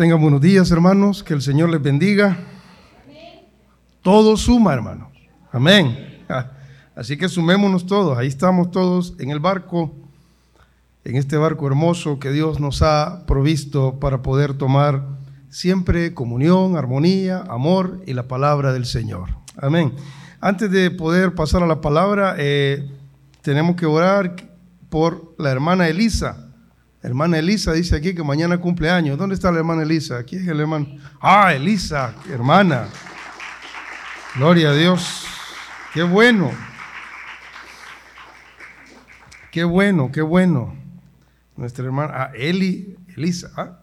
Tengan buenos días, hermanos. Que el Señor les bendiga. Todo suma, hermanos. Amén. Así que sumémonos todos. Ahí estamos todos en el barco, en este barco hermoso que Dios nos ha provisto para poder tomar siempre comunión, armonía, amor y la palabra del Señor. Amén. Antes de poder pasar a la palabra, eh, tenemos que orar por la hermana Elisa. Hermana Elisa dice aquí que mañana cumple años. ¿Dónde está la hermana Elisa? Aquí es el hermano. Ah, Elisa, hermana. Gloria a Dios. Qué bueno. Qué bueno, qué bueno. Nuestra hermana, ah, Eli, Elisa. Ah.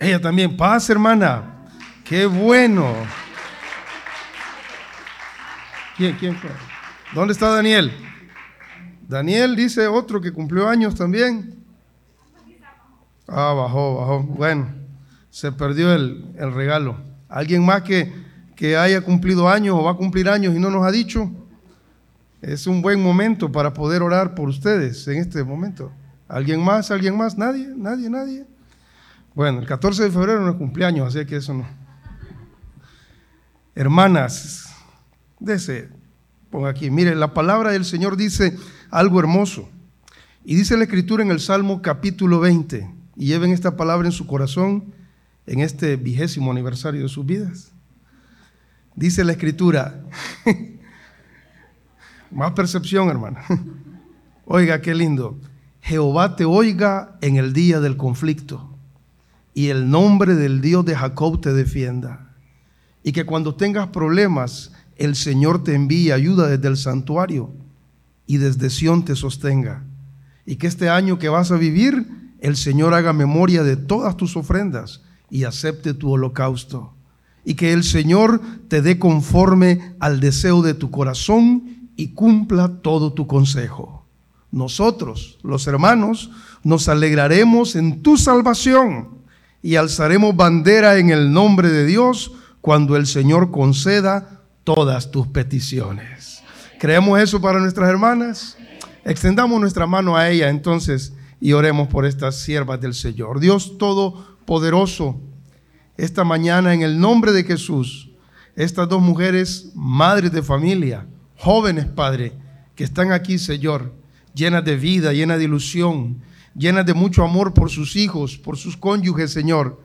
Ella también. Paz, hermana. Qué bueno. ¿Quién, quién fue? ¿Dónde está Daniel? Daniel dice otro que cumplió años también. Ah, bajó, bajó. Bueno, se perdió el, regalo. ¿Alguien más que, que haya cumplido años o va a cumplir años y no nos ha dicho? Es un buen momento para poder orar por ustedes en este momento. ¿Alguien más? ¿Alguien más? ¿Nadie? ¿Nadie? ¿Nadie? Bueno, el 14 de febrero no es cumpleaños, así que eso no. Hermanas, ese ponga aquí, mire, la palabra del Señor dice, algo hermoso. Y dice la escritura en el Salmo capítulo 20, y lleven esta palabra en su corazón en este vigésimo aniversario de sus vidas. Dice la escritura, más percepción hermana. Oiga, qué lindo. Jehová te oiga en el día del conflicto y el nombre del Dios de Jacob te defienda. Y que cuando tengas problemas, el Señor te envíe ayuda desde el santuario y desde Sión te sostenga. Y que este año que vas a vivir, el Señor haga memoria de todas tus ofrendas y acepte tu holocausto. Y que el Señor te dé conforme al deseo de tu corazón y cumpla todo tu consejo. Nosotros, los hermanos, nos alegraremos en tu salvación y alzaremos bandera en el nombre de Dios cuando el Señor conceda todas tus peticiones. ¿Creemos eso para nuestras hermanas? Extendamos nuestra mano a ella entonces y oremos por estas siervas del Señor. Dios Todopoderoso, esta mañana en el nombre de Jesús, estas dos mujeres, madres de familia, jóvenes, Padre, que están aquí, Señor, llenas de vida, llenas de ilusión, llenas de mucho amor por sus hijos, por sus cónyuges, Señor,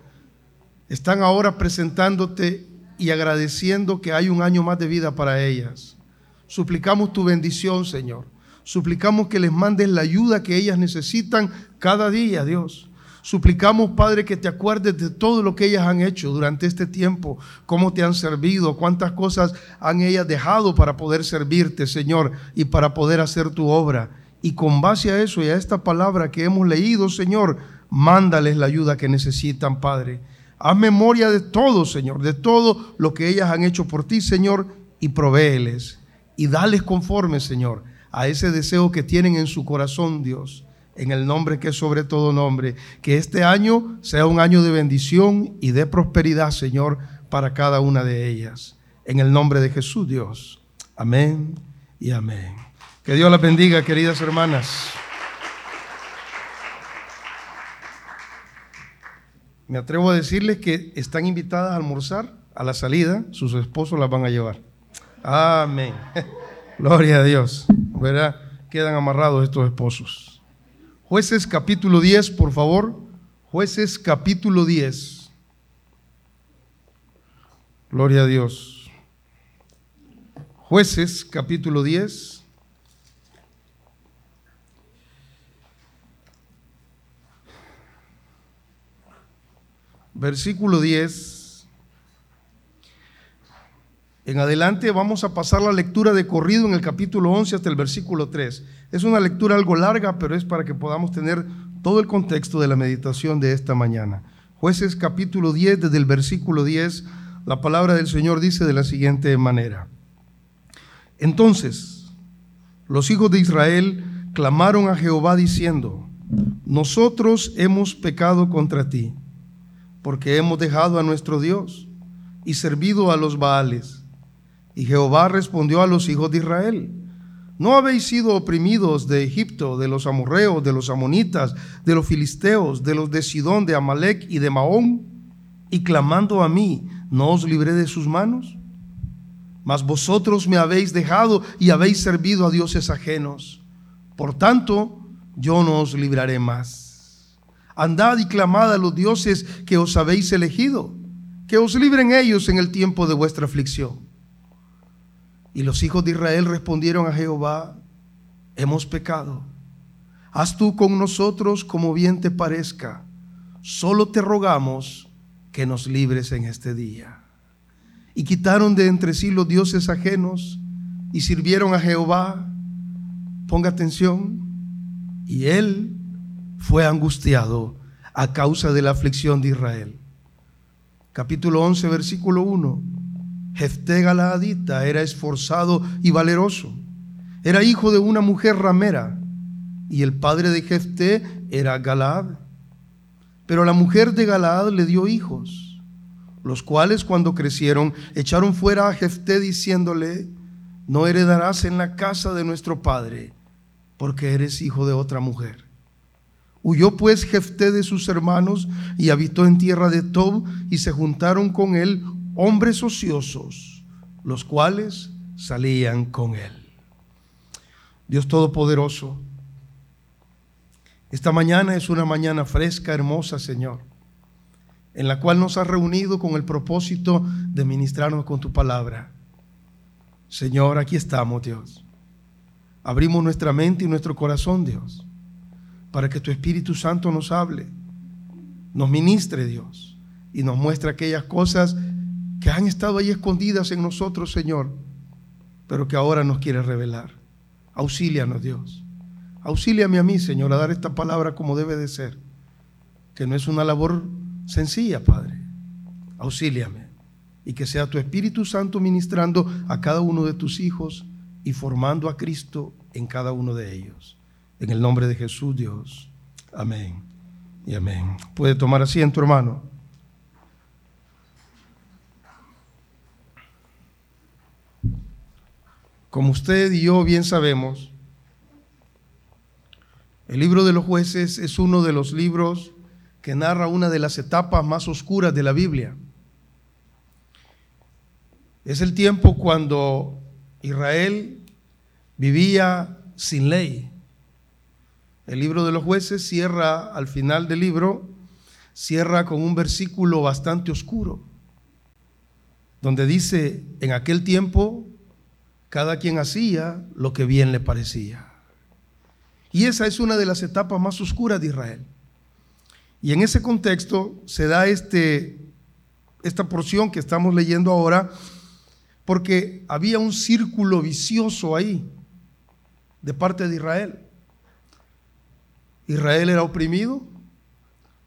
están ahora presentándote y agradeciendo que hay un año más de vida para ellas. Suplicamos tu bendición, Señor. Suplicamos que les mandes la ayuda que ellas necesitan cada día, Dios. Suplicamos, Padre, que te acuerdes de todo lo que ellas han hecho durante este tiempo, cómo te han servido, cuántas cosas han ellas dejado para poder servirte, Señor, y para poder hacer tu obra. Y con base a eso y a esta palabra que hemos leído, Señor, mándales la ayuda que necesitan, Padre. Haz memoria de todo, Señor, de todo lo que ellas han hecho por ti, Señor, y provéeles y dales conforme, Señor, a ese deseo que tienen en su corazón, Dios, en el nombre que es sobre todo nombre. Que este año sea un año de bendición y de prosperidad, Señor, para cada una de ellas. En el nombre de Jesús, Dios. Amén y amén. Que Dios las bendiga, queridas hermanas. Me atrevo a decirles que están invitadas a almorzar a la salida, sus esposos las van a llevar. Amén. Gloria a Dios. ¿Verdad? Quedan amarrados estos esposos. Jueces capítulo 10, por favor. Jueces capítulo 10. Gloria a Dios. Jueces capítulo 10. Versículo 10. En adelante vamos a pasar la lectura de corrido en el capítulo 11 hasta el versículo 3. Es una lectura algo larga, pero es para que podamos tener todo el contexto de la meditación de esta mañana. Jueces capítulo 10, desde el versículo 10, la palabra del Señor dice de la siguiente manera. Entonces, los hijos de Israel clamaron a Jehová diciendo, nosotros hemos pecado contra ti, porque hemos dejado a nuestro Dios y servido a los Baales. Y Jehová respondió a los hijos de Israel, ¿No habéis sido oprimidos de Egipto, de los amorreos, de los amonitas, de los filisteos, de los de Sidón, de Amalek y de Mahón? Y clamando a mí, ¿no os libré de sus manos? Mas vosotros me habéis dejado y habéis servido a dioses ajenos. Por tanto, yo no os libraré más. Andad y clamad a los dioses que os habéis elegido, que os libren ellos en el tiempo de vuestra aflicción. Y los hijos de Israel respondieron a Jehová, hemos pecado. Haz tú con nosotros como bien te parezca. Solo te rogamos que nos libres en este día. Y quitaron de entre sí los dioses ajenos y sirvieron a Jehová. Ponga atención. Y él fue angustiado a causa de la aflicción de Israel. Capítulo 11, versículo 1. Jefté Galaadita era esforzado y valeroso. Era hijo de una mujer ramera y el padre de Jefté era Galaad. Pero la mujer de Galaad le dio hijos, los cuales cuando crecieron echaron fuera a Jefté diciéndole, no heredarás en la casa de nuestro padre, porque eres hijo de otra mujer. Huyó pues Jefté de sus hermanos y habitó en tierra de Tob y se juntaron con él hombres ociosos, los cuales salían con él. Dios Todopoderoso, esta mañana es una mañana fresca, hermosa, Señor, en la cual nos has reunido con el propósito de ministrarnos con tu palabra. Señor, aquí estamos, Dios. Abrimos nuestra mente y nuestro corazón, Dios, para que tu Espíritu Santo nos hable, nos ministre, Dios, y nos muestre aquellas cosas que han estado ahí escondidas en nosotros, Señor, pero que ahora nos quiere revelar. Auxílianos, Dios. Auxíliame a mí, Señor, a dar esta palabra como debe de ser, que no es una labor sencilla, Padre. Auxíliame y que sea tu Espíritu Santo ministrando a cada uno de tus hijos y formando a Cristo en cada uno de ellos. En el nombre de Jesús, Dios. Amén y amén. Puede tomar asiento, hermano. Como usted y yo bien sabemos, el libro de los jueces es uno de los libros que narra una de las etapas más oscuras de la Biblia. Es el tiempo cuando Israel vivía sin ley. El libro de los jueces cierra al final del libro, cierra con un versículo bastante oscuro, donde dice, en aquel tiempo cada quien hacía lo que bien le parecía. Y esa es una de las etapas más oscuras de Israel. Y en ese contexto se da este, esta porción que estamos leyendo ahora, porque había un círculo vicioso ahí de parte de Israel. Israel era oprimido,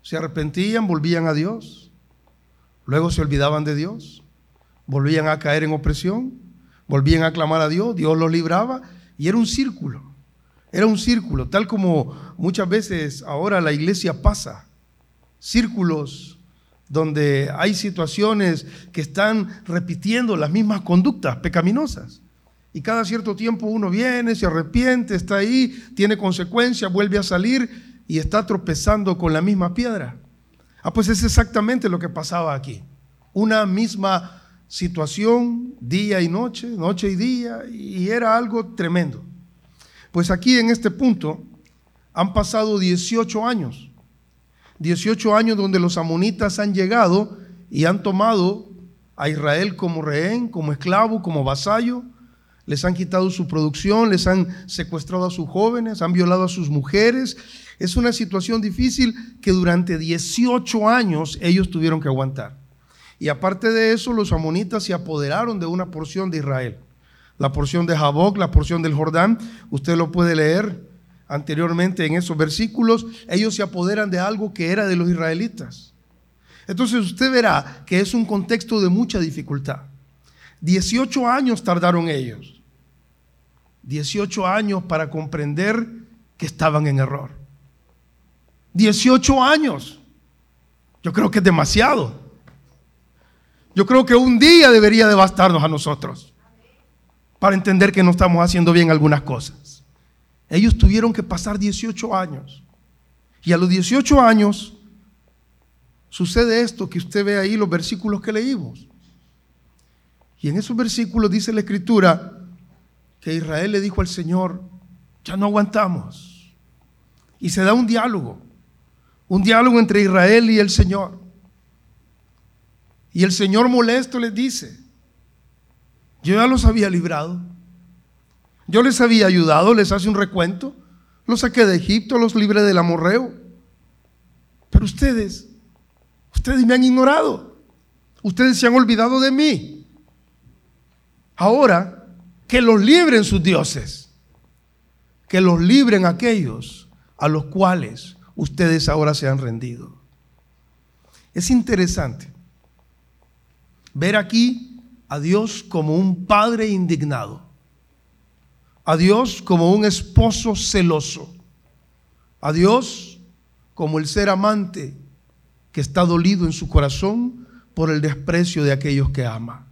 se arrepentían, volvían a Dios, luego se olvidaban de Dios, volvían a caer en opresión, volvían a clamar a Dios, Dios los libraba y era un círculo. Era un círculo, tal como muchas veces ahora la iglesia pasa. Círculos donde hay situaciones que están repitiendo las mismas conductas pecaminosas. Y cada cierto tiempo uno viene, se arrepiente, está ahí, tiene consecuencias, vuelve a salir y está tropezando con la misma piedra. Ah, pues es exactamente lo que pasaba aquí. Una misma situación día y noche, noche y día, y era algo tremendo. Pues aquí en este punto han pasado 18 años, 18 años donde los amonitas han llegado y han tomado a Israel como rehén, como esclavo, como vasallo, les han quitado su producción, les han secuestrado a sus jóvenes, han violado a sus mujeres. Es una situación difícil que durante 18 años ellos tuvieron que aguantar. Y aparte de eso, los amonitas se apoderaron de una porción de Israel. La porción de Jaboc, la porción del Jordán, usted lo puede leer anteriormente en esos versículos. Ellos se apoderan de algo que era de los israelitas. Entonces usted verá que es un contexto de mucha dificultad. 18 años tardaron ellos. 18 años para comprender que estaban en error. 18 años. Yo creo que es demasiado. Yo creo que un día debería de bastarnos a nosotros para entender que no estamos haciendo bien algunas cosas. Ellos tuvieron que pasar 18 años. Y a los 18 años sucede esto que usted ve ahí, los versículos que leímos. Y en esos versículos dice la escritura que Israel le dijo al Señor, ya no aguantamos. Y se da un diálogo, un diálogo entre Israel y el Señor. Y el Señor molesto les dice, yo ya los había librado. Yo les había ayudado, les hace un recuento. Los saqué de Egipto, los libré del amorreo. Pero ustedes, ustedes me han ignorado. Ustedes se han olvidado de mí. Ahora, que los libren sus dioses. Que los libren aquellos a los cuales ustedes ahora se han rendido. Es interesante ver aquí a Dios como un padre indignado, a Dios como un esposo celoso, a Dios como el ser amante que está dolido en su corazón por el desprecio de aquellos que ama.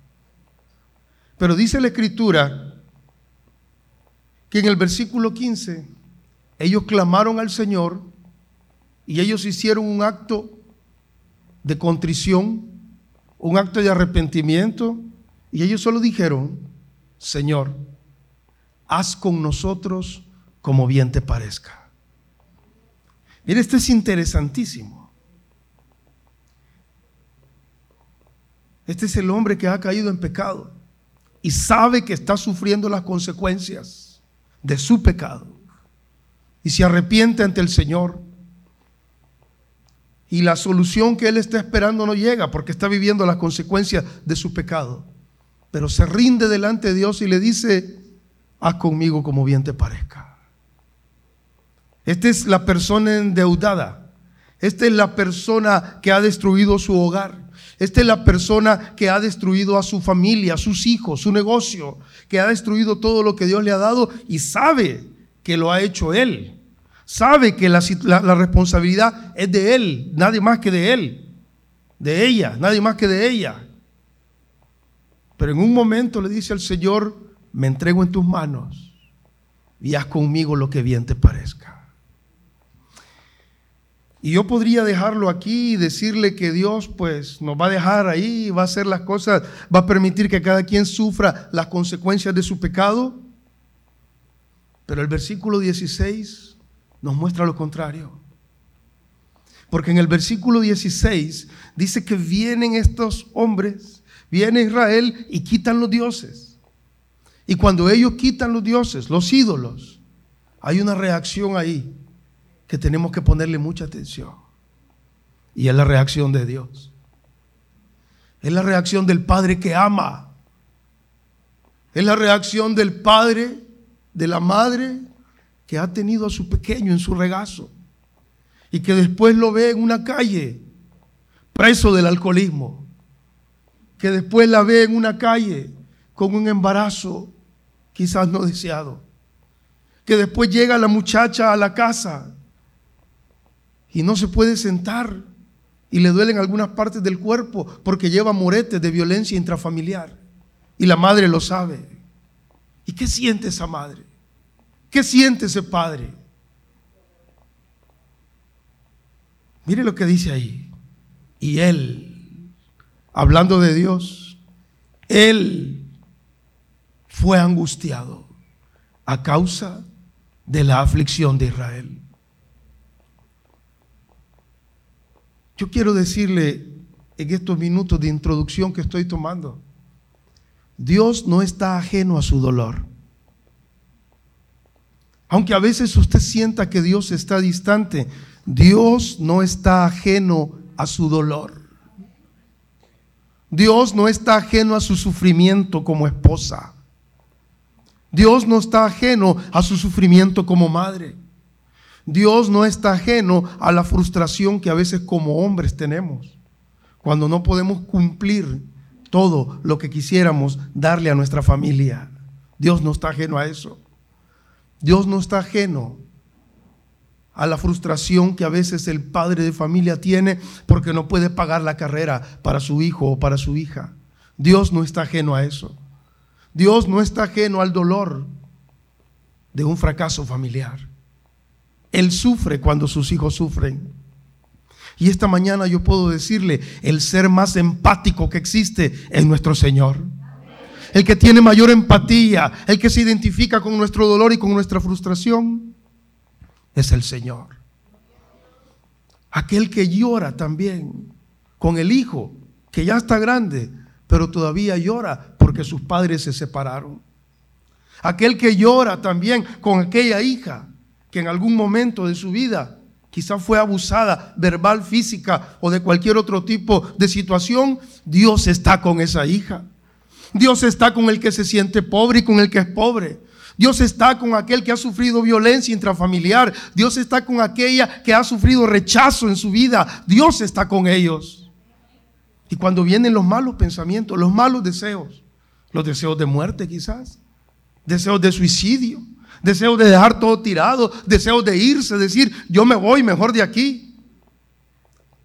Pero dice la escritura que en el versículo 15 ellos clamaron al Señor y ellos hicieron un acto de contrición, un acto de arrepentimiento y ellos solo dijeron, Señor, haz con nosotros como bien te parezca. Mire, esto es interesantísimo. Este es el hombre que ha caído en pecado y sabe que está sufriendo las consecuencias de su pecado y se arrepiente ante el Señor. Y la solución que él está esperando no llega porque está viviendo las consecuencias de su pecado pero se rinde delante de Dios y le dice, haz conmigo como bien te parezca. Esta es la persona endeudada. Esta es la persona que ha destruido su hogar. Esta es la persona que ha destruido a su familia, a sus hijos, su negocio, que ha destruido todo lo que Dios le ha dado y sabe que lo ha hecho Él. Sabe que la, responsabilidad es de Él, nadie más que de Él. De ella, nadie más que de ella. Pero en un momento le dice al Señor, me entrego en tus manos y haz conmigo lo que bien te parezca. Y yo podría dejarlo aquí y decirle que Dios pues nos va a dejar ahí, va a hacer las cosas, va a permitir que cada quien sufra las consecuencias de su pecado. Pero el versículo 16 nos muestra lo contrario. Porque en el versículo 16 dice que vienen estos hombres Viene Israel y quitan los dioses. Y cuando ellos quitan los dioses, los ídolos, hay una reacción ahí que tenemos que ponerle mucha atención. Y es la reacción de Dios. Es la reacción del Padre que ama. Es la reacción del Padre, de la Madre que ha tenido a su pequeño en su regazo. Y que después lo ve en una calle, preso del alcoholismo que después la ve en una calle con un embarazo quizás no deseado, que después llega la muchacha a la casa y no se puede sentar y le duelen algunas partes del cuerpo porque lleva moretes de violencia intrafamiliar y la madre lo sabe. ¿Y qué siente esa madre? ¿Qué siente ese padre? Mire lo que dice ahí. Y él hablando de Dios, Él fue angustiado a causa de la aflicción de Israel. Yo quiero decirle en estos minutos de introducción que estoy tomando, Dios no está ajeno a su dolor. Aunque a veces usted sienta que Dios está distante, Dios no está ajeno a su dolor. Dios no está ajeno a su sufrimiento como esposa. Dios no está ajeno a su sufrimiento como madre. Dios no está ajeno a la frustración que a veces como hombres tenemos cuando no podemos cumplir todo lo que quisiéramos darle a nuestra familia. Dios no está ajeno a eso. Dios no está ajeno a la frustración que a veces el padre de familia tiene porque no puede pagar la carrera para su hijo o para su hija. Dios no está ajeno a eso. Dios no está ajeno al dolor de un fracaso familiar. Él sufre cuando sus hijos sufren. Y esta mañana yo puedo decirle, el ser más empático que existe es nuestro Señor. El que tiene mayor empatía, el que se identifica con nuestro dolor y con nuestra frustración, es el Señor. Aquel que llora también con el hijo, que ya está grande, pero todavía llora porque sus padres se separaron. Aquel que llora también con aquella hija que en algún momento de su vida quizás fue abusada verbal, física o de cualquier otro tipo de situación, Dios está con esa hija. Dios está con el que se siente pobre y con el que es pobre. Dios está con aquel que ha sufrido violencia intrafamiliar. Dios está con aquella que ha sufrido rechazo en su vida. Dios está con ellos. Y cuando vienen los malos pensamientos, los malos deseos, los deseos de muerte quizás, deseos de suicidio, deseos de dejar todo tirado, deseos de irse, decir, yo me voy mejor de aquí.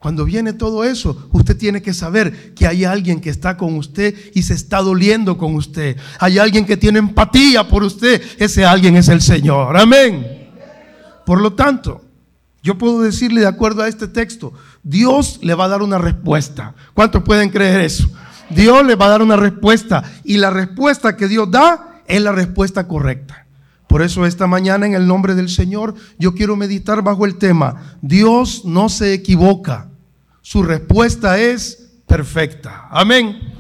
Cuando viene todo eso, usted tiene que saber que hay alguien que está con usted y se está doliendo con usted. Hay alguien que tiene empatía por usted. Ese alguien es el Señor. Amén. Por lo tanto, yo puedo decirle de acuerdo a este texto, Dios le va a dar una respuesta. ¿Cuántos pueden creer eso? Dios le va a dar una respuesta y la respuesta que Dios da es la respuesta correcta. Por eso esta mañana en el nombre del Señor yo quiero meditar bajo el tema, Dios no se equivoca, su respuesta es perfecta. Amén.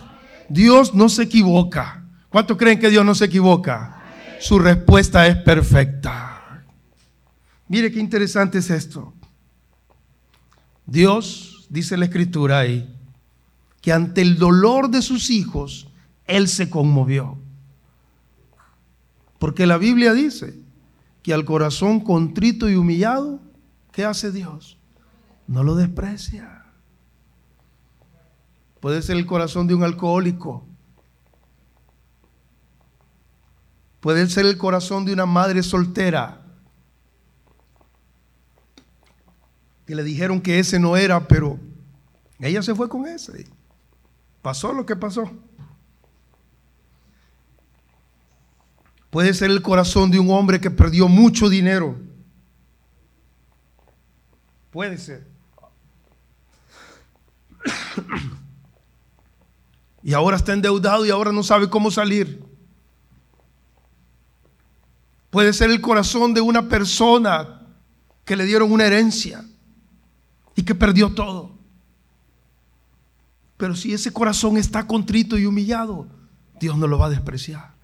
Dios no se equivoca. ¿Cuántos creen que Dios no se equivoca? Su respuesta es perfecta. Mire qué interesante es esto. Dios, dice la escritura ahí, que ante el dolor de sus hijos, Él se conmovió. Porque la Biblia dice que al corazón contrito y humillado, ¿qué hace Dios? No lo desprecia. Puede ser el corazón de un alcohólico. Puede ser el corazón de una madre soltera. Que le dijeron que ese no era, pero ella se fue con ese. Pasó lo que pasó. Puede ser el corazón de un hombre que perdió mucho dinero. Puede ser. Y ahora está endeudado y ahora no sabe cómo salir. Puede ser el corazón de una persona que le dieron una herencia y que perdió todo. Pero si ese corazón está contrito y humillado, Dios no lo va a despreciar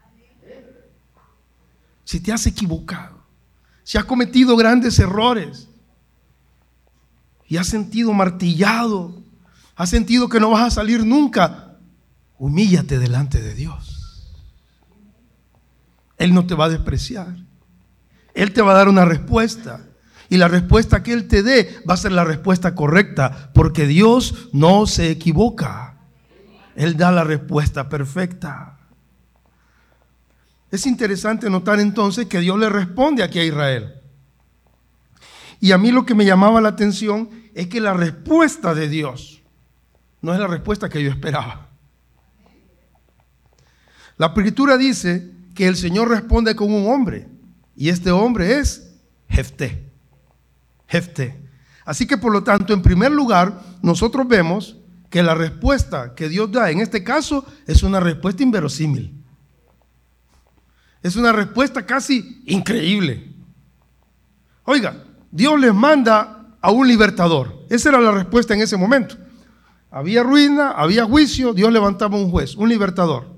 si te has equivocado, si has cometido grandes errores y has sentido martillado, has sentido que no vas a salir nunca, humíllate delante de Dios. Él no te va a despreciar. Él te va a dar una respuesta. Y la respuesta que Él te dé va a ser la respuesta correcta, porque Dios no se equivoca. Él da la respuesta perfecta. Es interesante notar entonces que Dios le responde aquí a Israel. Y a mí lo que me llamaba la atención es que la respuesta de Dios no es la respuesta que yo esperaba. La escritura dice que el Señor responde con un hombre y este hombre es Jefté. Jefté. Así que por lo tanto, en primer lugar, nosotros vemos que la respuesta que Dios da en este caso es una respuesta inverosímil. Es una respuesta casi increíble. Oiga, Dios les manda a un libertador. Esa era la respuesta en ese momento. Había ruina, había juicio, Dios levantaba un juez, un libertador.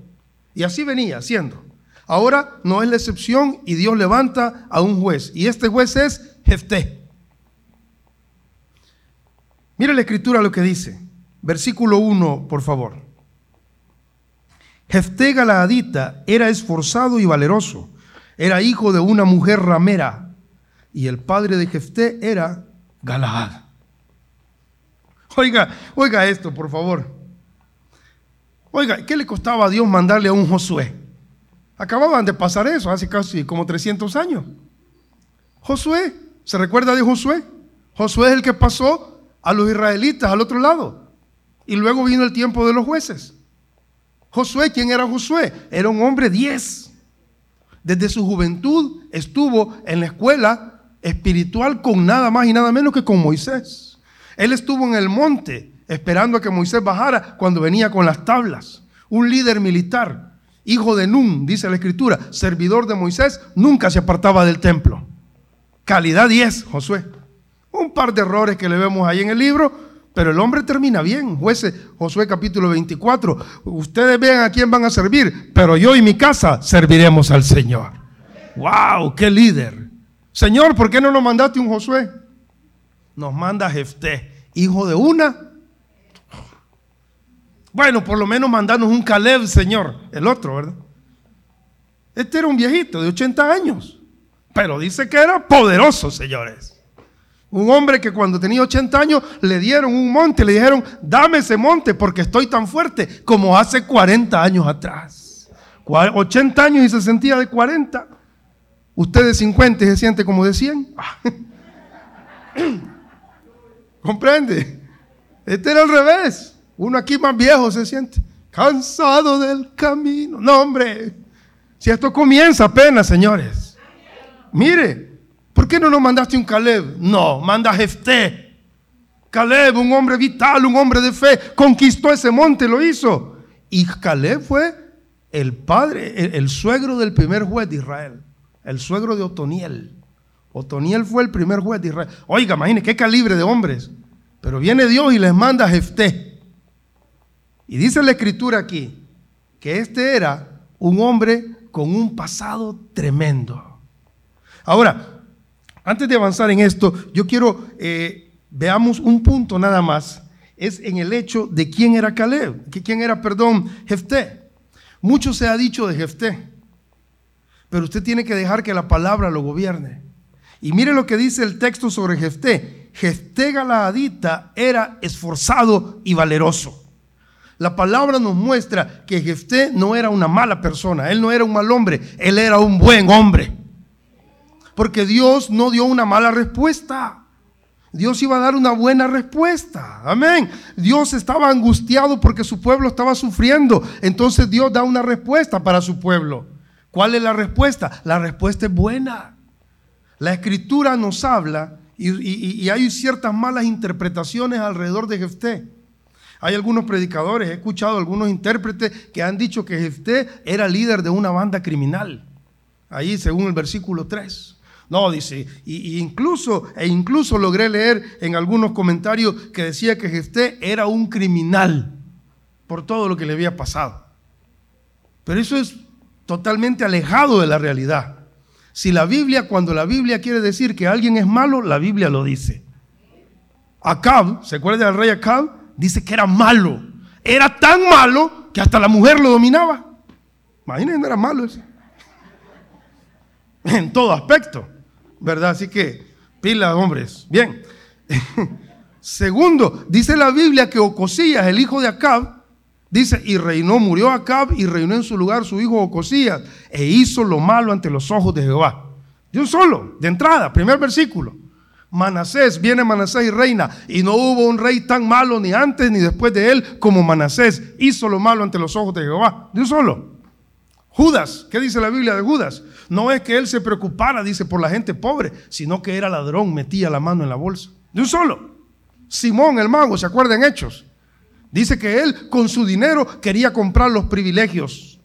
Y así venía siendo. Ahora no es la excepción y Dios levanta a un juez. Y este juez es Jefté. Mire la escritura lo que dice. Versículo 1, por favor. Jefté Galaadita era esforzado y valeroso. Era hijo de una mujer ramera. Y el padre de Jefté era Galaad. Oiga, oiga esto, por favor. Oiga, ¿qué le costaba a Dios mandarle a un Josué? Acababan de pasar eso hace casi como 300 años. Josué, ¿se recuerda de Josué? Josué es el que pasó a los israelitas al otro lado. Y luego vino el tiempo de los jueces. Josué, ¿quién era Josué? Era un hombre 10. Desde su juventud estuvo en la escuela espiritual con nada más y nada menos que con Moisés. Él estuvo en el monte esperando a que Moisés bajara cuando venía con las tablas. Un líder militar, hijo de Nun, dice la escritura, servidor de Moisés, nunca se apartaba del templo. Calidad 10, Josué. Un par de errores que le vemos ahí en el libro, pero el hombre termina bien. Jueces, Josué capítulo 24. Ustedes vean a quién van a servir, pero yo y mi casa serviremos al Señor. ¡Wow! ¡Qué líder! Señor, ¿por qué no nos mandaste un Josué? Nos manda Jefté, hijo de una. Bueno, por lo menos mandanos un Caleb, Señor. El otro, ¿verdad? Este era un viejito de 80 años, pero dice que era poderoso, señores. Un hombre que cuando tenía 80 años le dieron un monte, le dijeron, dame ese monte porque estoy tan fuerte como hace 40 años atrás. 80 años y se sentía de 40. Usted de 50 y se siente como de 100. ¿Comprende? Este era al revés. Uno aquí más viejo se siente cansado del camino. No, hombre. Si esto comienza apenas, señores. Mire, ¿Por qué no nos mandaste un Caleb? No, manda Jefté. Caleb, un hombre vital, un hombre de fe, conquistó ese monte, lo hizo. Y Caleb fue el padre, el, suegro del primer juez de Israel, el suegro de Otoniel. Otoniel fue el primer juez de Israel. Oiga, imagínese qué calibre de hombres. Pero viene Dios y les manda a Jefté. Y dice la escritura aquí que este era un hombre con un pasado tremendo. Ahora, antes de avanzar en esto, yo quiero, eh, veamos un punto nada más, es en el hecho de quién era Caleb, quién era, perdón, Jefté. Mucho se ha dicho de Jefté, pero usted tiene que dejar que la palabra lo gobierne. Y mire lo que dice el texto sobre Jefté. Jefté Galaadita era esforzado y valeroso. La palabra nos muestra que Jefté no era una mala persona, él no era un mal hombre, él era un buen hombre porque Dios no dio una mala respuesta. Dios iba a dar una buena respuesta. Amén. Dios estaba angustiado porque su pueblo estaba sufriendo. Entonces Dios da una respuesta para su pueblo. ¿Cuál es la respuesta? La respuesta es buena. La escritura nos habla y, hay ciertas malas interpretaciones alrededor de Jefté. Hay algunos predicadores, he escuchado algunos intérpretes que han dicho que Jefté era líder de una banda criminal. Ahí según el versículo 3. No, dice, y, incluso, e incluso logré leer en algunos comentarios que decía que Jefté era un criminal por todo lo que le había pasado. Pero eso es totalmente alejado de la realidad. Si la Biblia, cuando la Biblia quiere decir que alguien es malo, la Biblia lo dice. Acab, ¿se acuerda del rey Acab? Dice que era malo. Era tan malo que hasta la mujer lo dominaba. Imagínense, era malo eso. En todo aspecto. ¿verdad? Así que, pila, hombres. Bien. Segundo, dice la Biblia que Ocosías, el hijo de Acab, dice, y reinó, murió Acab y reinó en su lugar su hijo Ocosías, e hizo lo malo ante los ojos de Jehová. De un solo, de entrada, primer versículo. Manasés, viene Manasés y reina, y no hubo un rey tan malo ni antes ni después de él como Manasés, hizo lo malo ante los ojos de Jehová. De un solo. Judas, ¿qué dice la Biblia de Judas? No es que él se preocupara, dice, por la gente pobre, sino que era ladrón, metía la mano en la bolsa. De un solo. Simón el mago, ¿se acuerdan hechos? Dice que él con su dinero quería comprar los privilegios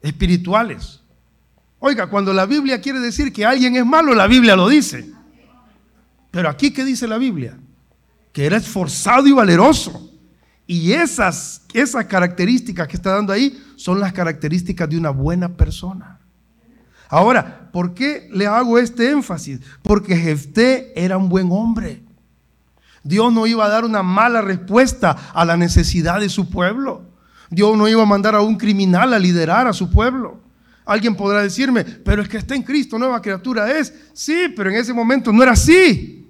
espirituales. Oiga, cuando la Biblia quiere decir que alguien es malo, la Biblia lo dice. Pero aquí, ¿qué dice la Biblia? Que era esforzado y valeroso. Y esas, esas características que está dando ahí son las características de una buena persona. Ahora, ¿por qué le hago este énfasis? Porque Jefté era un buen hombre. Dios no iba a dar una mala respuesta a la necesidad de su pueblo. Dios no iba a mandar a un criminal a liderar a su pueblo. Alguien podrá decirme, pero es que está en Cristo, nueva criatura es. Sí, pero en ese momento no era así.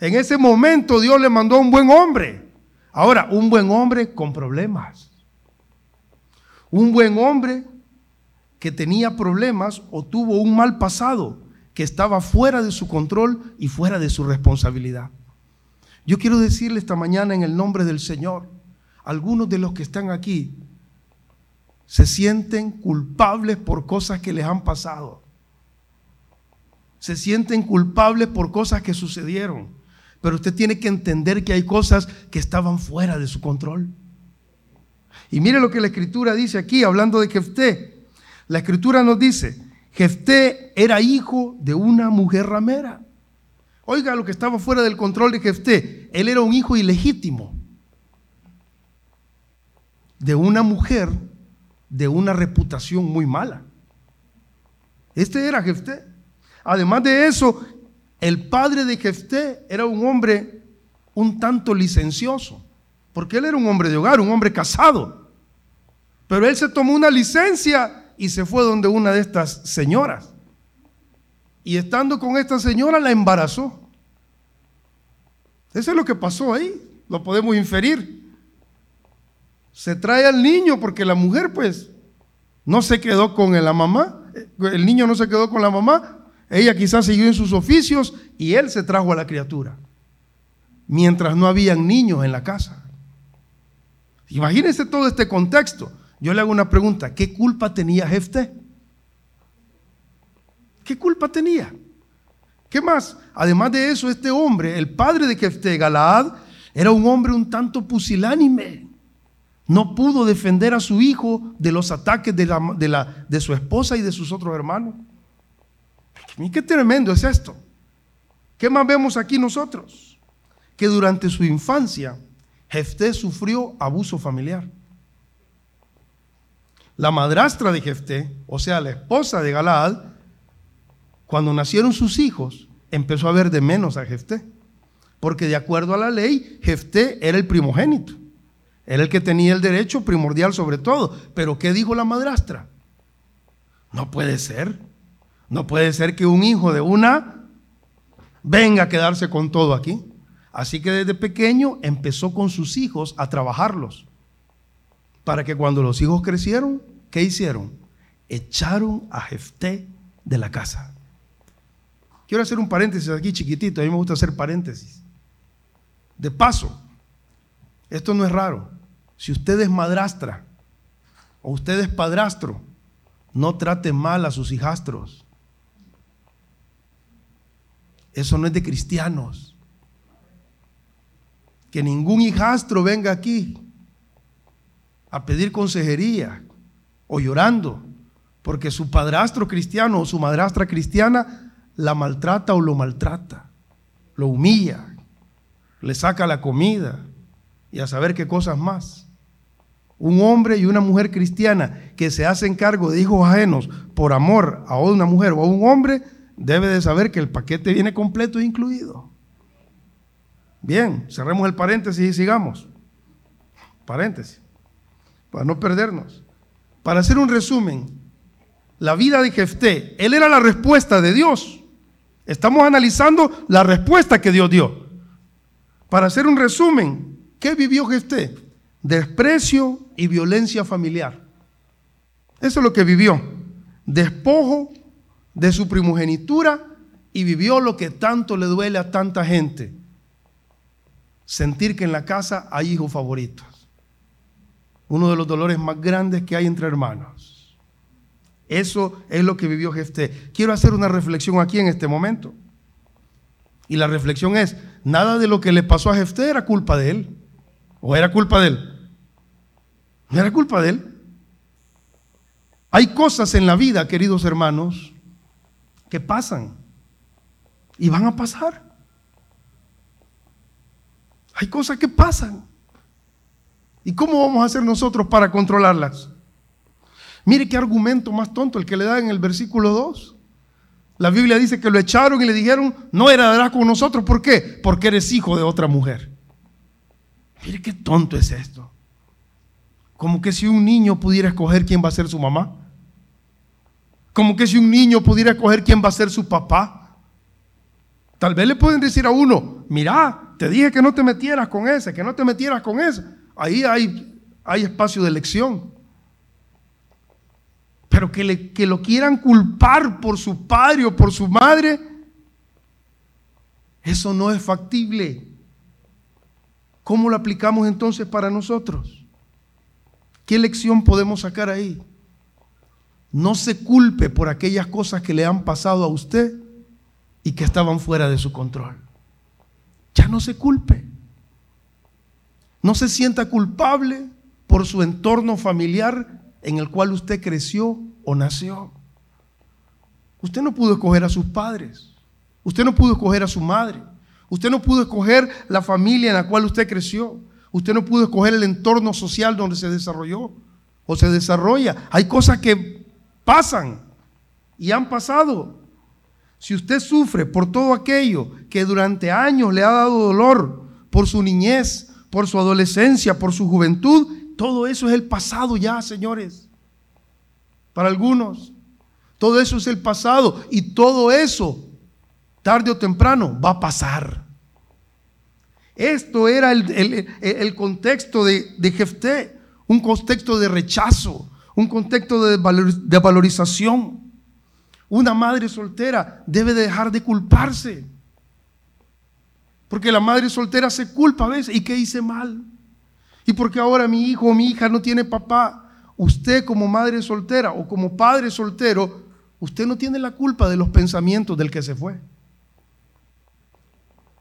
En ese momento Dios le mandó a un buen hombre. Ahora, un buen hombre con problemas. Un buen hombre que tenía problemas o tuvo un mal pasado que estaba fuera de su control y fuera de su responsabilidad. Yo quiero decirle esta mañana en el nombre del Señor, algunos de los que están aquí se sienten culpables por cosas que les han pasado. Se sienten culpables por cosas que sucedieron. Pero usted tiene que entender que hay cosas que estaban fuera de su control. Y mire lo que la escritura dice aquí, hablando de Jefté. La escritura nos dice, Jefté era hijo de una mujer ramera. Oiga lo que estaba fuera del control de Jefté. Él era un hijo ilegítimo de una mujer de una reputación muy mala. Este era Jefté. Además de eso, el padre de Jefté era un hombre un tanto licencioso, porque él era un hombre de hogar, un hombre casado. Pero él se tomó una licencia y se fue donde una de estas señoras. Y estando con esta señora la embarazó. Eso es lo que pasó ahí, lo podemos inferir. Se trae al niño porque la mujer pues no se quedó con la mamá, el niño no se quedó con la mamá, ella quizás siguió en sus oficios y él se trajo a la criatura, mientras no habían niños en la casa. Imagínense todo este contexto. Yo le hago una pregunta, ¿qué culpa tenía Jefté? ¿Qué culpa tenía? ¿Qué más? Además de eso, este hombre, el padre de Jefté, Galaad, era un hombre un tanto pusilánime. No pudo defender a su hijo de los ataques de, la, de su esposa y de sus otros hermanos. Qué tremendo es esto. ¿Qué más vemos aquí nosotros? Que durante su infancia, Jefté sufrió abuso familiar. La madrastra de Jefté, o sea, la esposa de Galaad, cuando nacieron sus hijos, empezó a ver de menos a Jefté. Porque de acuerdo a la ley, Jefté era el primogénito. Era el que tenía el derecho primordial sobre todo. Pero ¿qué dijo la madrastra? No puede ser. No puede ser que un hijo de una venga a quedarse con todo aquí. Así que desde pequeño empezó con sus hijos a trabajarlos. Para que cuando los hijos crecieron, ¿qué hicieron? Echaron a Jefté de la casa. Quiero hacer un paréntesis aquí chiquitito, a mí me gusta hacer paréntesis. De paso, esto no es raro. Si usted es madrastra o usted es padrastro, no trate mal a sus hijastros. Eso no es de cristianos. Que ningún hijastro venga aquí a pedir consejería o llorando porque su padrastro cristiano o su madrastra cristiana la maltrata o lo maltrata, lo humilla, le saca la comida, y a saber qué cosas más. Un hombre y una mujer cristiana que se hacen cargo de hijos ajenos por amor a una mujer o a un hombre, debe de saber que el paquete viene completo e incluido. Bien, cerremos el paréntesis y sigamos. Paréntesis, para no perdernos. Para hacer un resumen, la vida de Jefté, él era la respuesta de Dios. Estamos analizando la respuesta que Dios dio. Para hacer un resumen, ¿Qué vivió Jefté? Desprecio y violencia familiar. Eso es lo que vivió. Despojo de su primogenitura y vivió lo que tanto le duele a tanta gente. Sentir que en la casa hay hijos favoritos. Uno de los dolores más grandes que hay entre hermanos. Eso es lo que vivió Jefté. Quiero hacer una reflexión aquí en este momento. Y la reflexión es, nada de lo que le pasó a Jefté era culpa de él. ¿O era culpa de él? No era culpa de él. Hay cosas en la vida, queridos hermanos, que pasan y van a pasar. Hay cosas que pasan. ¿Y cómo vamos a hacer nosotros para controlarlas? Mire qué argumento más tonto el que le da en el versículo 2. La Biblia dice que lo echaron y le dijeron, no heredarás con nosotros. ¿Por qué? Porque eres hijo de otra mujer. Mire qué tonto es esto. Como que si un niño pudiera escoger quién va a ser su mamá. Como que si un niño pudiera escoger quién va a ser su papá. Tal vez le pueden decir a uno, mira, te dije que no te metieras con ese, que no te metieras con ese. Ahí hay, hay espacio de elección. Pero que, le, que lo quieran culpar por su padre o por su madre, eso no es factible. ¿Cómo lo aplicamos entonces para nosotros? ¿Qué lección podemos sacar ahí? No se culpe por aquellas cosas que le han pasado a usted y que estaban fuera de su control. Ya no se culpe. No se sienta culpable por su entorno familiar en el cual usted creció o nació. Usted no pudo escoger a sus padres. Usted no pudo escoger a su madre. Usted no pudo escoger la familia en la cual usted creció. Usted no pudo escoger el entorno social donde se desarrolló o se desarrolla. Hay cosas que pasan y han pasado. Si usted sufre por todo aquello que durante años le ha dado dolor, por su niñez, por su adolescencia, por su juventud, todo eso es el pasado ya, señores. Para algunos, todo eso es el pasado y todo eso, tarde o temprano, va a pasar. Esto era el, contexto de, de Jefté, un contexto de rechazo, un contexto de, de valorización. Una madre soltera debe dejar de culparse. Porque la madre soltera se culpa a veces. ¿Y qué hice mal? ¿Y porque ahora mi hijo o mi hija no tiene papá? Usted como madre soltera o como padre soltero, usted no tiene la culpa de los pensamientos del que se fue.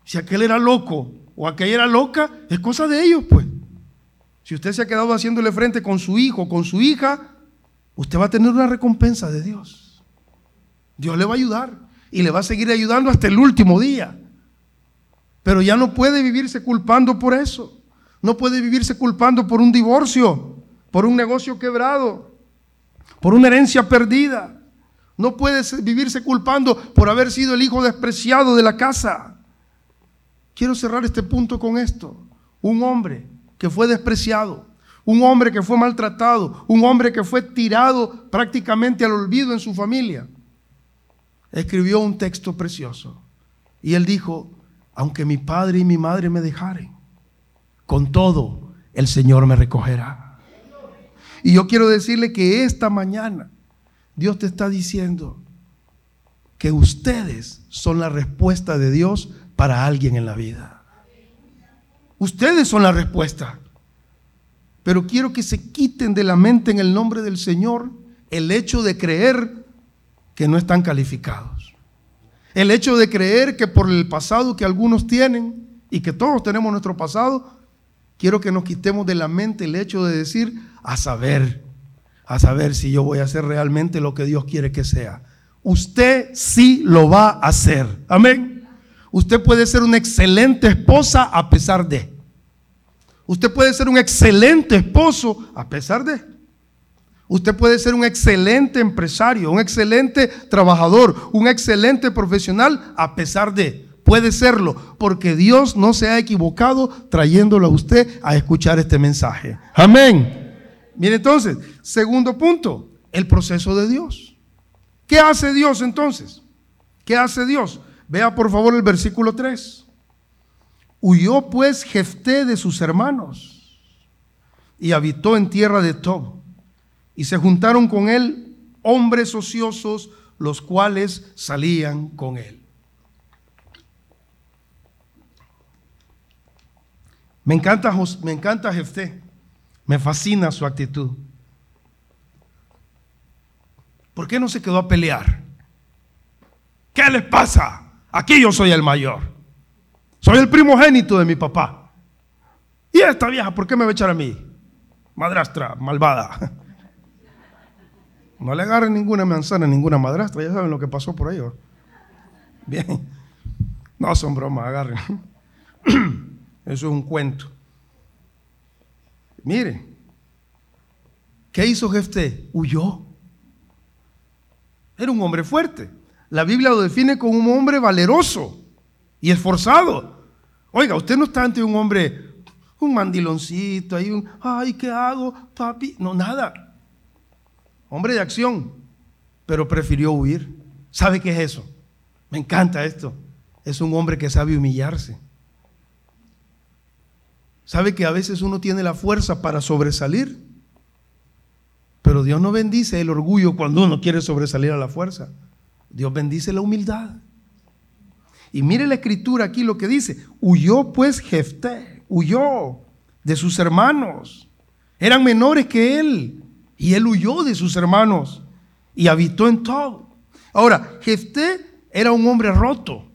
Si aquel era loco o aquella era loca, es cosa de ellos, pues. Si usted se ha quedado haciéndole frente con su hijo, con su hija, usted va a tener una recompensa de Dios. Dios le va a ayudar y le va a seguir ayudando hasta el último día. Pero ya no puede vivirse culpando por eso. No puede vivirse culpando por un divorcio, por un negocio quebrado, por una herencia perdida. No puede vivirse culpando por haber sido el hijo despreciado de la casa. Quiero cerrar este punto con esto. Un hombre que fue despreciado, un hombre que fue maltratado, un hombre que fue tirado prácticamente al olvido en su familia, escribió un texto precioso. Y él dijo, aunque mi padre y mi madre me dejaren, con todo el Señor me recogerá. Y yo quiero decirle que esta mañana Dios te está diciendo que ustedes son la respuesta de Dios para alguien en la vida. Ustedes son la respuesta. Pero quiero que se quiten de la mente en el nombre del Señor el hecho de creer que no están calificados. El hecho de creer que por el pasado que algunos tienen y que todos tenemos nuestro pasado, quiero que nos quitemos de la mente el hecho de decir, a saber, a saber si yo voy a hacer realmente lo que Dios quiere que sea. Usted sí lo va a hacer. Amén. Usted puede ser una excelente esposa a pesar de. Usted puede ser un excelente esposo a pesar de. Usted puede ser un excelente empresario, un excelente trabajador, un excelente profesional a pesar de. Puede serlo, porque Dios no se ha equivocado trayéndolo a usted a escuchar este mensaje. Amén. Mire entonces, segundo punto, el proceso de Dios. ¿Qué hace Dios entonces? ¿Qué hace Dios? Vea por favor el versículo 3. Huyó pues Jefté de sus hermanos y habitó en tierra de Tob. Y se juntaron con él hombres ociosos, los cuales salían con él. Me encanta, me encanta Jefté. Me fascina su actitud. ¿Por qué no se quedó a pelear? ¿Qué les pasa? Aquí yo soy el mayor. Soy el primogénito de mi papá. ¿Y esta vieja por qué me va a echar a mí? Madrastra, malvada. No le agarren ninguna manzana, ninguna madrastra. Ya saben lo que pasó por ahí. Bien. No son bromas, agarren. Eso es un cuento. Mire, ¿qué hizo Jefté? Huyó. Era un hombre fuerte. La Biblia lo define como un hombre valeroso y esforzado. Oiga, usted no está ante un hombre, un mandiloncito, ahí un, ay, ¿qué hago, papi? No, nada. Hombre de acción, pero prefirió huir. ¿Sabe qué es eso? Me encanta esto. Es un hombre que sabe humillarse. ¿Sabe que a veces uno tiene la fuerza para sobresalir? Pero Dios no bendice el orgullo cuando uno quiere sobresalir a la fuerza. Dios bendice la humildad. Y mire la escritura aquí lo que dice. Huyó pues Jefté, huyó de sus hermanos Eran menores que él. Y él huyó de sus hermanos y habitó en todo. Ahora, Jefté era un hombre roto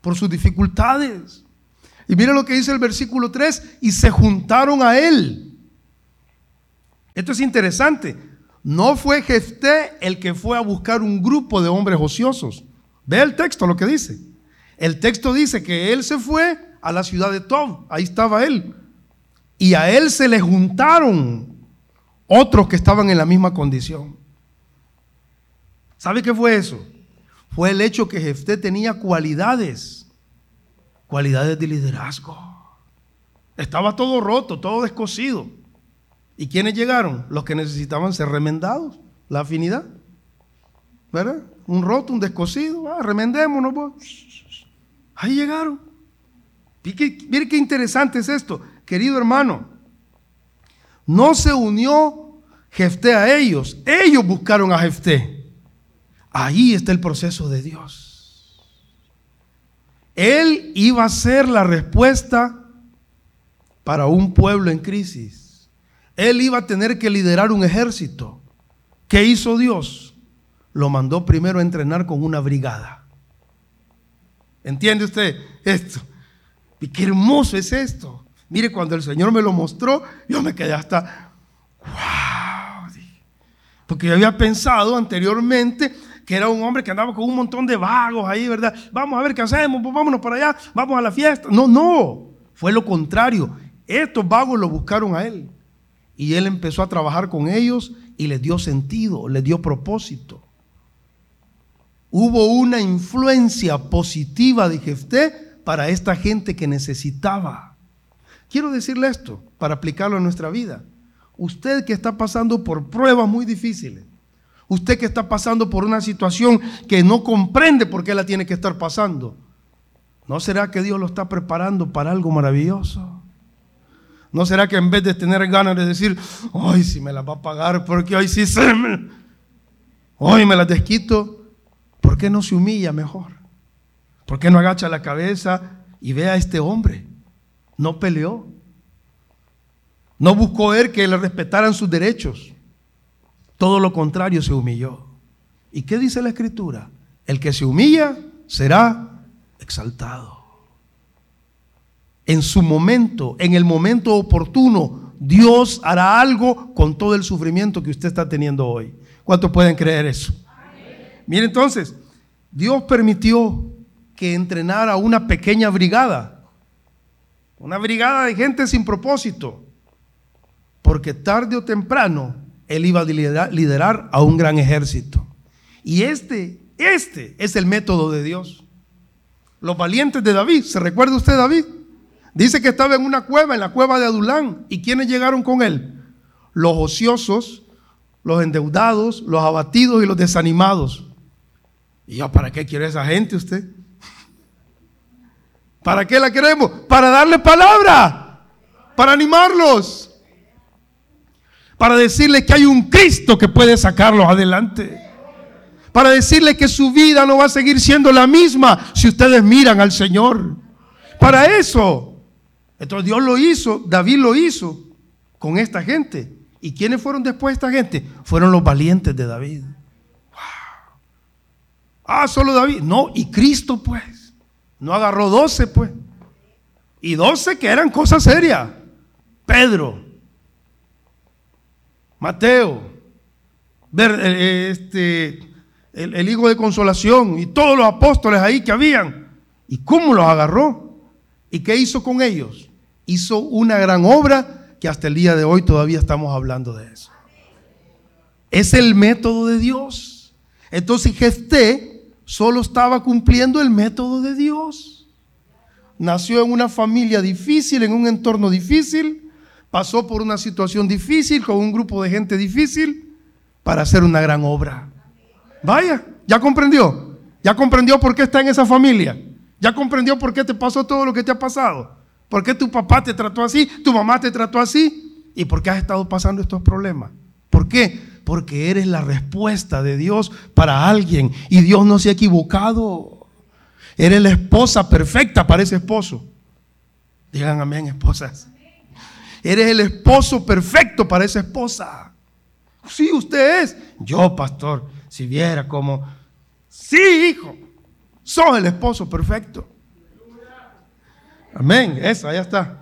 por sus dificultades. Y mira lo que dice el versículo 3, y se juntaron a él. Esto es interesante. No fue Jefté el que fue a buscar un grupo de hombres ociosos. Ve el texto lo que dice. El texto dice que él se fue a la ciudad de Tob. Ahí estaba él. Y a él se le juntaron otros que estaban en la misma condición. ¿Sabe qué fue eso? Fue el hecho que Jefté tenía cualidades, cualidades de liderazgo. Estaba todo roto, todo descosido. ¿Y quiénes llegaron? Los que necesitaban ser remendados, la afinidad. ¿Verdad? Un roto, un descosido, ah, remendémonos. Ahí llegaron. Mire qué interesante es esto, querido hermano. No se unió Jefté a ellos, ellos buscaron a Jefté. Ahí está el proceso de Dios. Él iba a ser la respuesta para un pueblo en crisis. Él iba a tener que liderar un ejército. ¿Qué hizo Dios? Lo mandó primero a entrenar con una brigada. ¿Entiende usted esto? Y qué hermoso es esto. Mire, cuando el Señor me lo mostró, yo me quedé hasta, wow. Porque yo había pensado anteriormente que era un hombre que andaba con un montón de vagos ahí, ¿verdad? Vamos a ver qué hacemos, pues vámonos para allá, vamos a la fiesta. No, no, fue lo contrario. Estos vagos lo buscaron a él. Y él empezó a trabajar con ellos y les dio sentido, les dio propósito. Hubo una influencia positiva de Jefté para esta gente que necesitaba. Quiero decirle esto para aplicarlo a nuestra vida. Usted que está pasando por pruebas muy difíciles, usted que está pasando por una situación que no comprende por qué la tiene que estar pasando, ¿no será que Dios lo está preparando para algo maravilloso? ¿No será que en vez de tener ganas de decir, ay, si me las va a pagar, porque hoy sí se me, hoy me las desquito, ¿por qué no se humilla mejor? ¿Por qué no agacha la cabeza y ve a este hombre? No peleó. No buscó él que le respetaran sus derechos. Todo lo contrario, se humilló. ¿Y qué dice la escritura? El que se humilla será exaltado. En su momento, en el momento oportuno, Dios hará algo con todo el sufrimiento que usted está teniendo hoy. ¿Cuántos pueden creer eso? Mire entonces, Dios permitió que entrenar a una pequeña brigada, una brigada de gente sin propósito, porque tarde o temprano él iba a liderar, a un gran ejército. Y este, este es el método de Dios. Los valientes de David, ¿se recuerda usted David? Dice que estaba en una cueva, en la cueva de Adulán. ¿Y quiénes llegaron con él? Los ociosos, los endeudados, los abatidos y los desanimados. ¿Y ya para qué quiere esa gente usted? ¿Para qué la queremos? Para darle palabra, para animarlos, para decirle que hay un Cristo que puede sacarlos adelante, para decirle que su vida no va a seguir siendo la misma si ustedes miran al Señor. Para eso. Entonces Dios lo hizo, David lo hizo con esta gente. ¿Y quiénes fueron después de esta gente? Fueron los valientes de David. Ah, solo David. No, y Cristo pues. No agarró doce, pues. Y doce que eran cosas serias. Pedro, Mateo, eh, este, el, el, hijo de consolación y todos los apóstoles ahí que habían. ¿Y cómo los agarró? ¿Y qué hizo con ellos? Hizo una gran obra que hasta el día de hoy todavía estamos hablando de eso. Es el método de Dios. Entonces Gesté solo estaba cumpliendo el método de Dios. Nació en una familia difícil, en un entorno difícil, pasó por una situación difícil con un grupo de gente difícil para hacer una gran obra. Vaya, ya comprendió. Ya comprendió por qué está en esa familia. Ya comprendió por qué te pasó todo lo que te ha pasado. ¿Por qué tu papá te trató así? ¿Tu mamá te trató así? ¿Y por qué has estado pasando estos problemas? ¿Por qué? Porque eres la respuesta de Dios para alguien y Dios no se ha equivocado. Eres la esposa perfecta para ese esposo. Digan amén, esposas. Eres el esposo perfecto para esa esposa. Sí, usted es. Yo, pastor, si viera cómo... Sí, hijo. Sos el esposo perfecto. Amén. Eso, ya está.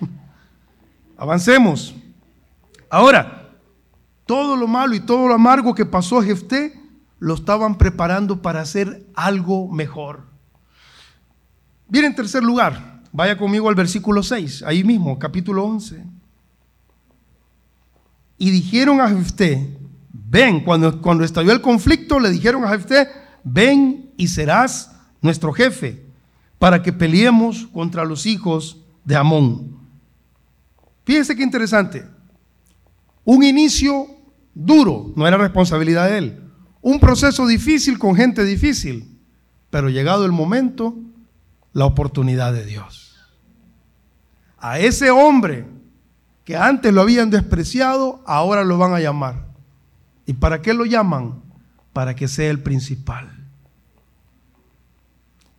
Avancemos. Ahora, todo lo malo y todo lo amargo que pasó a Jefté lo estaban preparando para hacer algo mejor. Bien, en tercer lugar, vaya conmigo al versículo 6, ahí mismo, capítulo 11. Y dijeron a Jefté, ven, cuando, cuando estalló el conflicto, le dijeron a Jefté, ven y serás nuestro jefe para que peleemos contra los hijos de Amón. Fíjense qué interesante. Un inicio duro, no era responsabilidad de él. Un proceso difícil con gente difícil, pero llegado el momento, la oportunidad de Dios. A ese hombre que antes lo habían despreciado, ahora lo van a llamar. ¿Y para qué lo llaman? Para que sea el principal.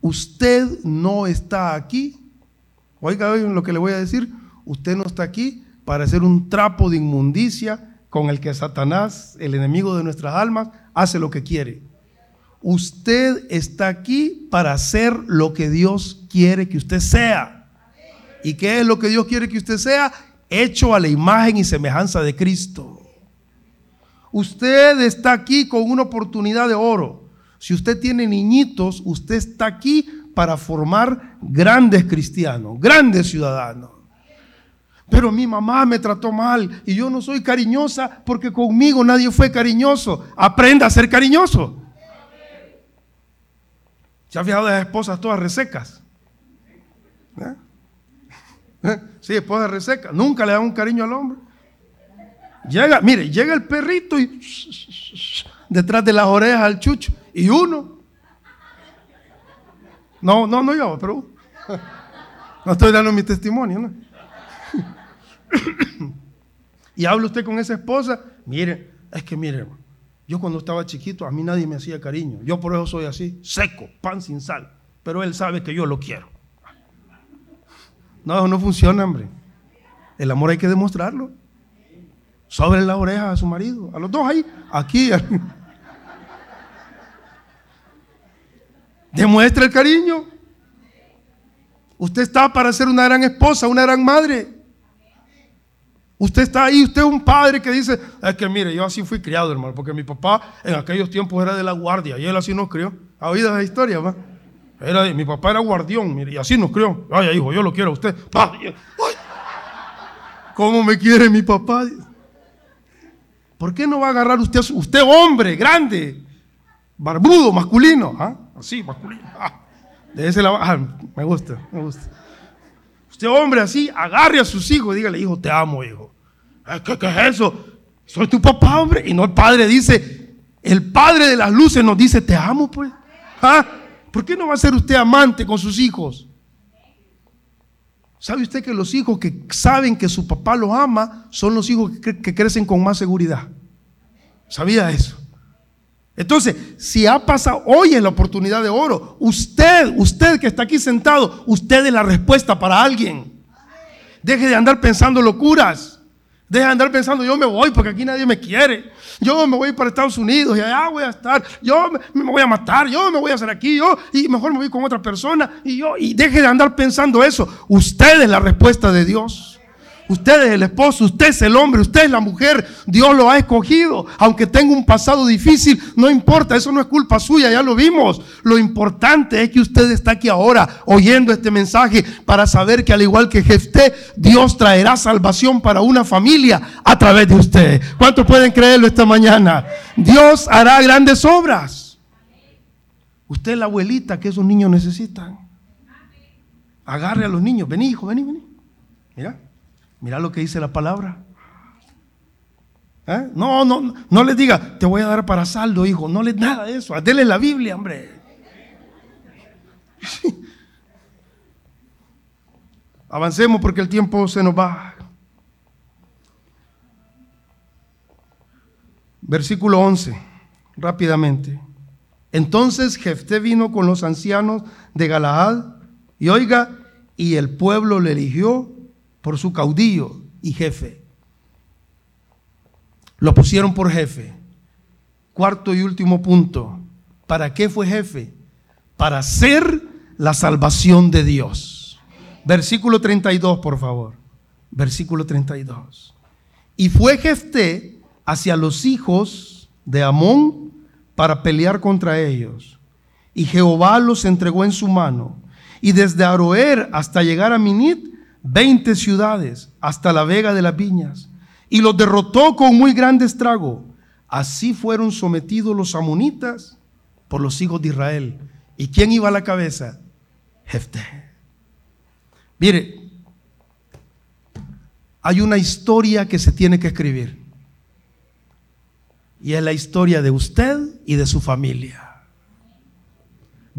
Usted no está aquí. Oiga lo que le voy a decir. Usted no está aquí para ser un trapo de inmundicia con el que Satanás, el enemigo de nuestras almas, hace lo que quiere. Usted está aquí para hacer lo que Dios quiere que usted sea. ¿Y qué es lo que Dios quiere que usted sea? Hecho a la imagen y semejanza de Cristo. Usted está aquí con una oportunidad de oro. Si usted tiene niñitos, usted está aquí para formar grandes cristianos, grandes ciudadanos. Pero mi mamá me trató mal y yo no soy cariñosa porque conmigo nadie fue cariñoso. Aprenda a ser cariñoso. ¿Se ha fijado de las esposas todas resecas? ¿Eh? ¿Eh? Sí, esposas resecas. Nunca le dan un cariño al hombre. Llega, mire, llega el perrito y detrás de las orejas al chucho. Y uno. No, no, no yo, pero no estoy dando mi testimonio, ¿no? y habla usted con esa esposa, mire, es que mire, yo cuando estaba chiquito a mí nadie me hacía cariño. Yo por eso soy así, seco, pan sin sal. Pero él sabe que yo lo quiero. No, no funciona, hombre. El amor hay que demostrarlo. Sobre la oreja a su marido, a los dos ahí, aquí. Demuestra el cariño. Usted está para ser una gran esposa, una gran madre. Usted está ahí, usted es un padre que dice, es que mire, yo así fui criado, hermano, porque mi papá en aquellos tiempos era de la guardia y él así nos crió. ¿Ha oído esa historia, va? Era, mi papá era guardión, mire, y así nos crió. Ay, hijo, yo lo quiero a usted. ¿Cómo me quiere mi papá? ¿Por qué no va a agarrar usted, usted hombre, grande, barbudo, masculino? ¿ah? Así, masculino. Ah, de ese lado, ah, me gusta, me gusta. Usted hombre así, agarre a sus hijos y dígale, hijo, te amo, hijo. ¿Qué, es eso? Soy tu papá, hombre. Y no el padre dice, el padre de las luces nos dice, te amo, pues. ¿Ah? ¿Por qué no va a ser usted amante con sus hijos? ¿Sabe usted que los hijos que saben que su papá los ama son los hijos que, crecen con más seguridad? ¿Sabía eso? Entonces, si ha pasado, hoy es la oportunidad de oro. Usted, usted que está aquí sentado, usted es la respuesta para alguien. Deje de andar pensando locuras. Deja de andar pensando, yo me voy porque aquí nadie me quiere. Yo me voy para Estados Unidos y allá voy a estar. Yo me, voy a matar, yo me voy a hacer aquí, yo, y mejor me voy con otra persona. Y yo, y deje de andar pensando eso. Usted es la respuesta de Dios. Usted es el esposo, usted es el hombre, usted es la mujer. Dios lo ha escogido. Aunque tenga un pasado difícil, no importa, eso no es culpa suya, ya lo vimos. Lo importante es que usted está aquí ahora oyendo este mensaje para saber que al igual que Jefté, Dios traerá salvación para una familia a través de usted. ¿Cuántos pueden creerlo esta mañana? Dios hará grandes obras. Usted es la abuelita que esos niños necesitan. Agarre a los niños. Vení, hijo, vení, vení. Mira. Mira lo que dice la palabra. ¿Eh? No, no, no les diga, te voy a dar para saldo, hijo. No les nada de eso. Dele la Biblia, hombre. Avancemos porque el tiempo se nos va. Versículo 11, rápidamente. Entonces Jefté vino con los ancianos de Galaad y oiga, y el pueblo le eligió por su caudillo y jefe. Lo pusieron por jefe. Cuarto y último punto. ¿Para qué fue jefe? Para ser la salvación de Dios. Versículo 32, por favor. Versículo 32. Y fue Jefté hacia los hijos de Amón para pelear contra ellos. Y Jehová los entregó en su mano. Y desde Aroer hasta llegar a Minit, veinte ciudades, hasta la vega de las viñas. Y los derrotó con muy grande estrago. Así fueron sometidos los amonitas por los hijos de Israel. ¿Y quién iba a la cabeza? Jefté. Mire, hay una historia que se tiene que escribir. Y es la historia de usted y de su familia.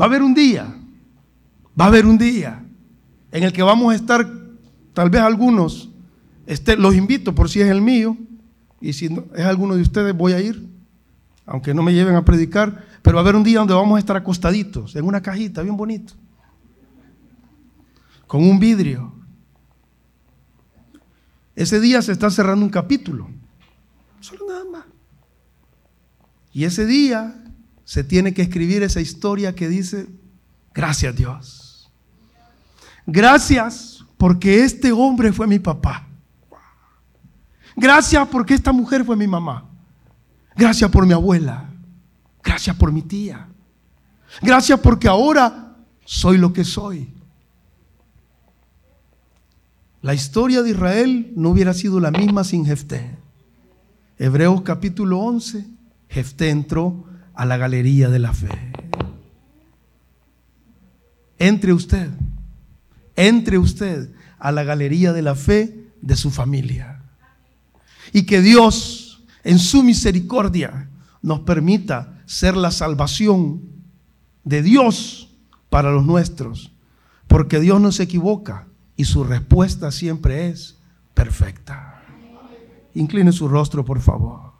Va a haber un día, va a haber un día en el que vamos a estar, tal vez algunos, este, los invito por si es el mío, y si es alguno de ustedes voy a ir, aunque no me lleven a predicar, pero va a haber un día donde vamos a estar acostaditos en una cajita bien bonito, con un vidrio. Ese día se está cerrando un capítulo, solo nada más. Y ese día se tiene que escribir esa historia que dice, gracias Dios. Gracias porque este hombre fue mi papá. Gracias porque esta mujer fue mi mamá. Gracias por mi abuela. Gracias por mi tía. Gracias porque ahora soy lo que soy. La historia de Israel no hubiera sido la misma sin Jefté. Hebreos capítulo 11, Jefté entró a la galería de la fe. Entre usted, entre usted a la galería de la fe de su familia. Y que Dios, en su misericordia, nos permita ser la salvación de Dios para los nuestros. Porque Dios no se equivoca y su respuesta siempre es perfecta. Incline su rostro, por favor.